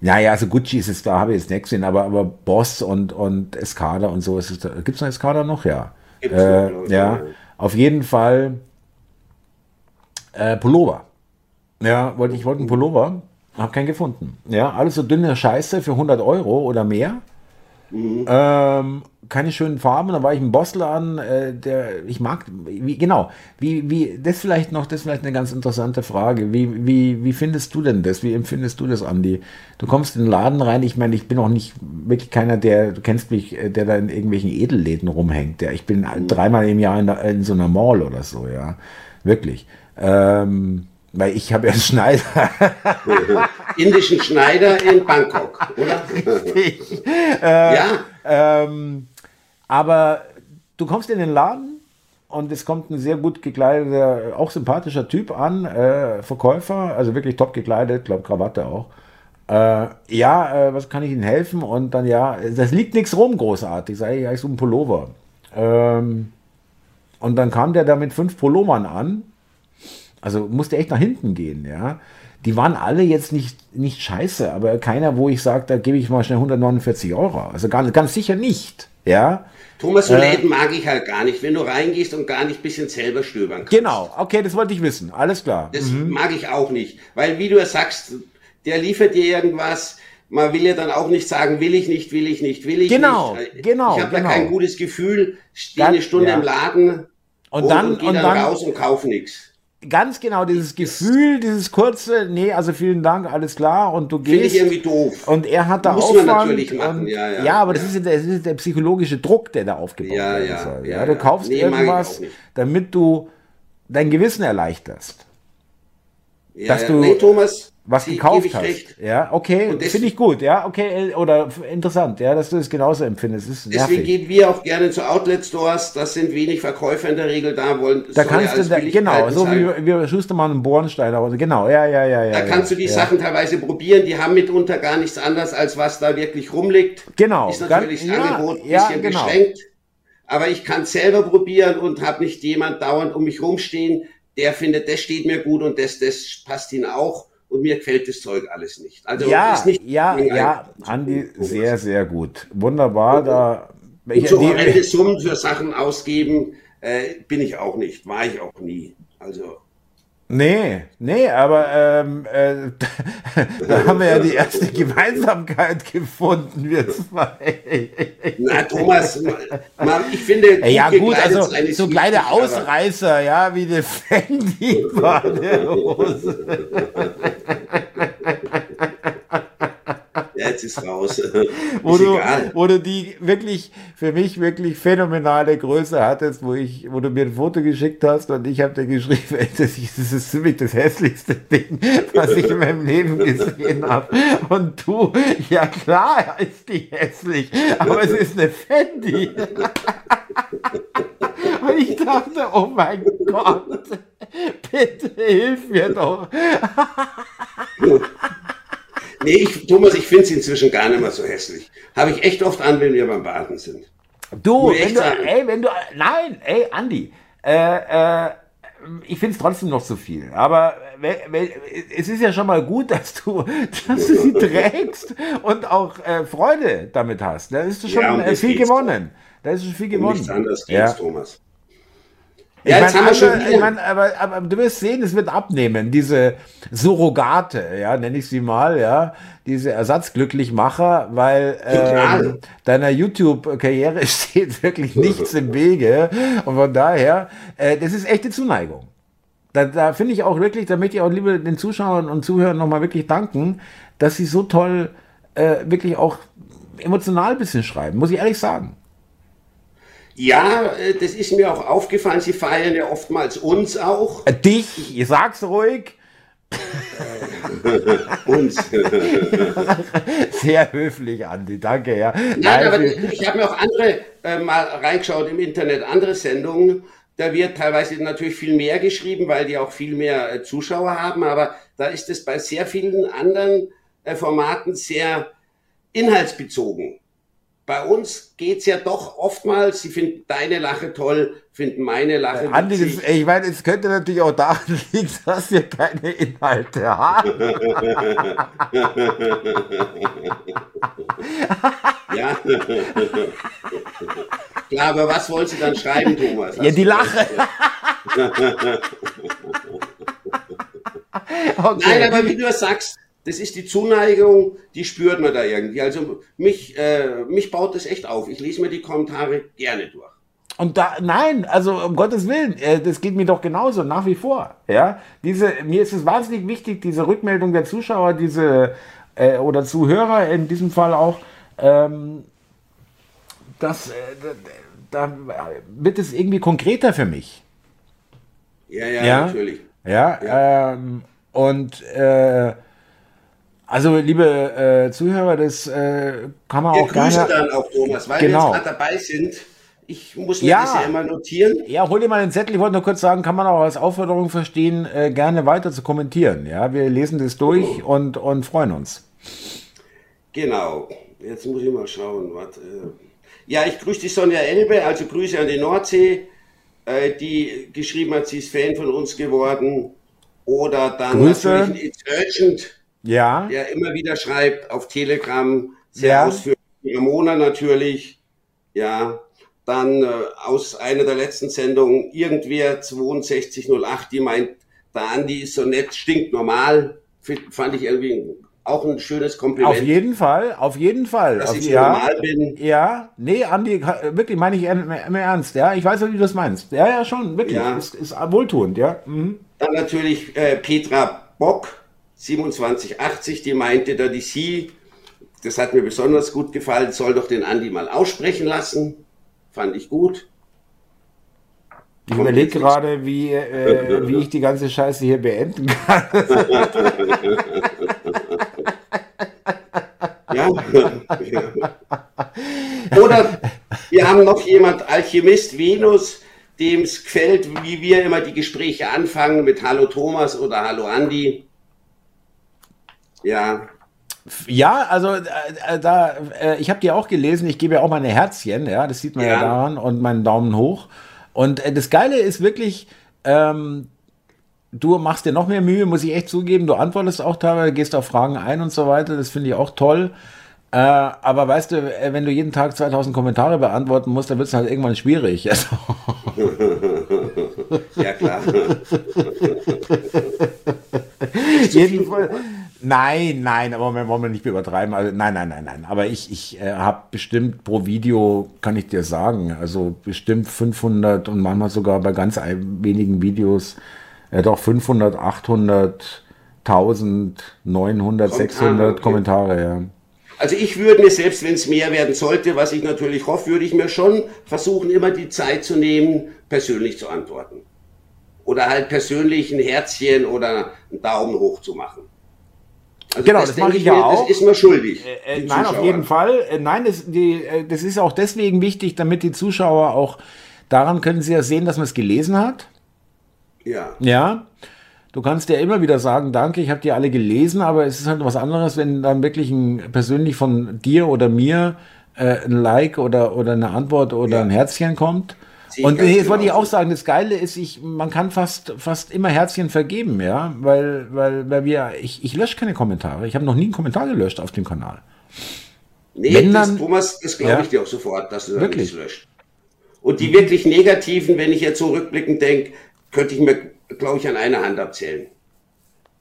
naja, also Gucci ist es, da habe ich jetzt nichts gesehen, aber, aber Boss und, und Escada und so ist es. Gibt es noch Escada noch? Ja. Äh, noch, ja, auf jeden Fall äh, Pullover. Ja, wollte ich wollte einen Pullover, habe keinen gefunden. Ja, alles so dünne Scheiße für 100 Euro oder mehr. Mhm. Ähm, keine schönen Farben. Da war ich im Bossladen, äh, der ich mag, wie, genau, wie, wie, das vielleicht noch, das ist vielleicht eine ganz interessante Frage. Wie, wie, wie findest du denn das? Wie empfindest du das, Andi? Du kommst in den Laden rein, ich meine, ich bin auch nicht wirklich keiner, der, du kennst mich, äh, der da in irgendwelchen Edelläden rumhängt. Ja, ich bin mhm. dreimal im Jahr in, der, in, so einer Mall oder so, ja. Wirklich. Ähm, weil ich habe ja einen Schneider. Indischen Schneider in Bangkok, oder? Richtig. Äh, ja. Ähm, aber du kommst in den Laden und es kommt ein sehr gut gekleideter, auch sympathischer Typ an, äh, Verkäufer, also wirklich top gekleidet, glaube Krawatte auch. Äh, ja, äh, was kann ich Ihnen helfen? Und dann ja, das liegt nichts rum großartig, sage ich, ja, ich so ein Pullover. Ähm, und dann kam der da mit fünf Pullovern an also musste echt nach hinten gehen, ja. Die waren alle jetzt nicht, nicht scheiße, aber keiner, wo ich sage, da gebe ich mal schnell 149 Euro. Also ganz, ganz sicher nicht, ja. Thomas, so äh, Läden mag ich halt gar nicht, wenn du reingehst und gar nicht ein bisschen selber stöbern kannst. Genau, okay, das wollte ich wissen, alles klar. Das mhm. mag ich auch nicht, weil wie du sagst, der liefert dir irgendwas, man will ja dann auch nicht sagen, will ich nicht, will ich nicht, will ich genau, nicht. Genau, Ich habe genau. da kein gutes Gefühl, stehe eine Stunde ja. im Laden und, und dann, und, und dann, dann raus und kaufe nichts ganz genau dieses Gefühl, dieses kurze, nee, also vielen Dank, alles klar und du gehst. Finde ich irgendwie doof. Und er hat da Muss Aufwand. man natürlich machen, und, ja, ja. Ja, aber das, ist, das ist der psychologische Druck, der da aufgebaut ja, werden ja, soll. Ja, ja, du kaufst nee, irgendwas, damit du dein Gewissen erleichterst. Ja, dass du, nee, Thomas, was gekauft hast. Recht. Ja, okay, finde ich gut, ja, okay, oder interessant, ja, dass du es genauso empfindest. Ist deswegen gehen wir auch gerne zu Outlet Stores, das sind wenig Verkäufer in der Regel da, wollen da kannst du da, genau, so sein. wie wir Schustermann und Bornsteiner, also genau, ja, ja, ja, ja. Da kannst ja, du die ja. Sachen teilweise probieren, die haben mitunter gar nichts anderes, als was da wirklich rumliegt. Genau. Ist natürlich das Angebot ein bisschen genau. beschränkt, aber ich kann selber probieren und habe nicht jemand dauernd um mich rumstehen, der findet, das steht mir gut und das, das passt ihn auch und mir gefällt das Zeug alles nicht. Also ja, ist nicht ja, ja, Andi, sehr, sehr gut. Wunderbar. Da, und so horrende Summen für Sachen ausgeben, äh, bin ich auch nicht, war ich auch nie. Also Nee, nee, aber ähm, äh, da haben wir ja die erste Gemeinsamkeit gefunden, wir zwei. Na, Thomas, ich finde. Gut ja, gut, also so kleine Ausreißer, ja, wie eine Fendi-Badehose. jetzt ist raus. wo, ist du, egal. wo du die wirklich, für mich wirklich phänomenale Größe hattest, wo ich, wo du mir ein Foto geschickt hast und ich habe dir geschrieben, das ist ziemlich das hässlichste Ding, was ich in meinem Leben gesehen habe. Und du, ja klar ist die hässlich, aber es ist eine Fendi. Und ich dachte, oh mein Gott, bitte hilf mir doch. Nee, ich, Thomas, ich finde es inzwischen gar nicht mehr so hässlich. Habe ich echt oft an, wenn wir beim Baden sind. Du, wenn du, ey, wenn du, nein, ey, Andi, äh, äh, ich finde es trotzdem noch zu viel. Aber es ist ja schon mal gut, dass du, dass du sie trägst und auch äh, Freude damit hast. Da ist schon ja, viel gewonnen. Da ist schon viel gewonnen. Nichts anderes geht's, ja. Thomas. Ja, ich meine, also, ich mein, aber, aber, du wirst sehen, es wird abnehmen, diese Surrogate, ja, nenne ich sie mal, ja, diese Ersatzglücklichmacher, weil äh, deiner YouTube-Karriere steht wirklich nichts im Wege und von daher, äh, das ist echte Zuneigung. Da, da finde ich auch wirklich, da möchte ich auch lieber den Zuschauern und Zuhörern nochmal wirklich danken, dass sie so toll äh, wirklich auch emotional ein bisschen schreiben, muss ich ehrlich sagen. Ja, äh, das ist mir auch aufgefallen. Sie feiern ja oftmals uns auch. Äh, dich, ich sag's ruhig. uns. Sehr höflich, Andi, danke, ja. Nein, Nein aber ich, ich habe mir auch andere äh, mal reingeschaut im Internet, andere Sendungen. Da wird teilweise natürlich viel mehr geschrieben, weil die auch viel mehr äh, Zuschauer haben, aber da ist es bei sehr vielen anderen äh, Formaten sehr inhaltsbezogen bei uns geht es ja doch oftmals, sie finden deine Lache toll, finden meine Lache äh, Andi, das, ich meine, es könnte natürlich auch daran liegen, dass wir keine Inhalte haben. ja. Klar, aber was wolltest du dann schreiben, Thomas? Ja, die Lache. okay. Nein, aber wie du sagst, das ist die Zuneigung, die spürt man da irgendwie. Also mich, äh, mich baut das echt auf. Ich lese mir die Kommentare gerne durch. Und da, nein, also um Gottes Willen, äh, das geht mir doch genauso, nach wie vor. Ja, diese, mir ist es wahnsinnig wichtig, diese Rückmeldung der Zuschauer, diese, äh, oder Zuhörer in diesem Fall auch, ähm, das, äh, da, da wird es irgendwie konkreter für mich. Ja, ja, ja? natürlich. Ja, ja. Ähm, und, äh, also, liebe äh, Zuhörer, das äh, kann man wir auch gerne... dann auch, Thomas, weil genau. wir jetzt gerade dabei sind. Ich muss mir ja. das ja immer notieren. Ja, hol dir mal den Zettel. Ich wollte nur kurz sagen, kann man auch als Aufforderung verstehen, äh, gerne weiter zu kommentieren. Ja, wir lesen das durch oh. und, und freuen uns. Genau. Jetzt muss ich mal schauen. Was, äh ja, ich grüße die Sonja Elbe, also Grüße an die Nordsee, äh, die geschrieben hat, sie ist Fan von uns geworden. Oder dann Grüße. natürlich It's Urgent ja. der immer wieder schreibt auf Telegram, sehr ja. ausführlich. Ramona natürlich, ja. Dann äh, aus einer der letzten Sendungen, irgendwer 6208, die meint, der Andi ist so nett, stinkt normal. Fand ich irgendwie auch ein schönes Kompliment. Auf jeden Fall, auf jeden Fall. Dass auf, ich ja, normal bin. Ja, nee, Andi, wirklich meine ich immer ernst, ja. Ich weiß, wie du das meinst. Ja, ja, schon, wirklich. Ja. Ist, ist wohltuend, ja. Mhm. Dann natürlich äh, Petra Bock, 2780, die meinte da die Sie, das hat mir besonders gut gefallen, soll doch den Andi mal aussprechen lassen. Fand ich gut. Ich überlege gerade, wie, äh, wie ich die ganze Scheiße hier beenden kann. ja. Oder wir haben noch jemand, Alchemist Venus, dem es gefällt, wie wir immer die Gespräche anfangen mit Hallo Thomas oder Hallo Andi. Ja. Ja, also äh, äh, da, äh, ich habe dir auch gelesen, ich gebe ja auch meine Herzchen, ja, das sieht man ja, ja daran und meinen Daumen hoch. Und äh, das Geile ist wirklich, ähm, du machst dir noch mehr Mühe, muss ich echt zugeben. Du antwortest auch teilweise, gehst auf Fragen ein und so weiter. Das finde ich auch toll. Äh, aber weißt du, äh, wenn du jeden Tag 2000 Kommentare beantworten musst, dann wird es halt irgendwann schwierig. Also. ja, klar. Jedenfalls. Nein, nein, aber wir wollen wir nicht übertreiben. Also, nein, nein, nein, nein. Aber ich, ich äh, habe bestimmt pro Video, kann ich dir sagen, also bestimmt 500 und manchmal sogar bei ganz wenigen Videos äh, doch 500, 800, 1000, 900, 600 okay. Kommentare, ja. Also ich würde mir selbst, wenn es mehr werden sollte, was ich natürlich hoffe, würde ich mir schon versuchen, immer die Zeit zu nehmen, persönlich zu antworten. Oder halt persönlich ein Herzchen oder einen Daumen hoch zu machen. Also genau, das, das mache ich ja mir, auch. Das ist mir schuldig. Äh, äh nein, auf jeden Fall. Äh, nein, das, die, äh, das ist auch deswegen wichtig, damit die Zuschauer auch, daran können sie ja sehen, dass man es gelesen hat. Ja. Ja. Du kannst ja immer wieder sagen, danke, ich habe die alle gelesen, aber es ist halt was anderes, wenn dann wirklich ein, persönlich von dir oder mir äh, ein Like oder, oder eine Antwort oder ja. ein Herzchen kommt. Und jetzt genau wollte ich auch sagen, das Geile ist, ich, man kann fast, fast immer Herzchen vergeben, ja, weil, weil, weil wir, ich, ich lösche keine Kommentare. Ich habe noch nie einen Kommentar gelöscht auf dem Kanal. Nee, wenn das, dann, Thomas, das glaube ja, ich dir auch sofort, dass du das wirklich löscht. Und die wirklich negativen, wenn ich jetzt so rückblickend denke, könnte ich mir, glaube ich, an einer Hand abzählen.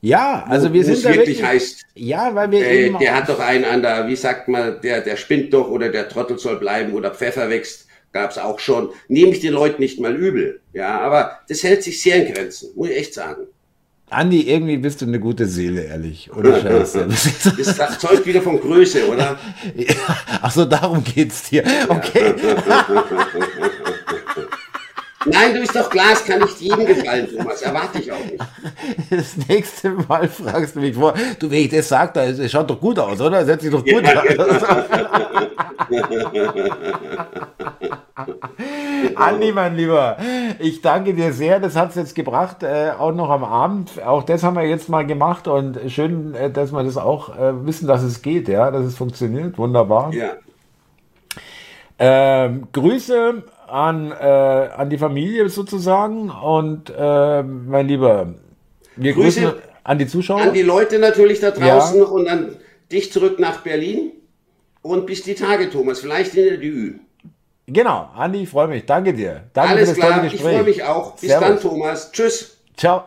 Ja, also wir sind da wirklich, wirklich heißt. Ja, weil wir äh, der hat doch einen an der, wie sagt man, der der spinnt doch oder der Trottel soll bleiben oder Pfeffer wächst, gab's auch schon. Nehme ich den Leuten nicht mal übel, ja, aber das hält sich sehr in Grenzen, muss ich echt sagen. Andi, irgendwie bist du eine gute Seele, ehrlich. Oder Scheiße. Das zeugt wieder von Größe, oder? Ja, ach so, darum geht's dir. Okay. Nein, du bist doch klar, es kann nicht jedem gefallen, Thomas. Erwarte ich auch nicht. Das nächste Mal fragst du mich vor, du, wenn ich das sage, das schaut doch gut aus, oder? Setzt sich doch gut ja, an. Andi, mein Lieber, ich danke dir sehr. Das hat es jetzt gebracht, äh, auch noch am Abend. Auch das haben wir jetzt mal gemacht und schön, äh, dass wir das auch äh, wissen, dass es geht, ja, dass es funktioniert. Wunderbar. Ja. Ähm, Grüße an, äh, an die Familie sozusagen und äh, mein Lieber, wir Grüße grüßen an die Zuschauer. An die Leute natürlich da draußen ja. und an dich zurück nach Berlin und bis die Tage, Thomas, vielleicht in der DÜ. Genau, Andi, ich freue mich. Danke dir. Danke Alles für das klar, tolle Gespräch. ich freue mich auch. Bis Servus. dann, Thomas. Tschüss. Ciao.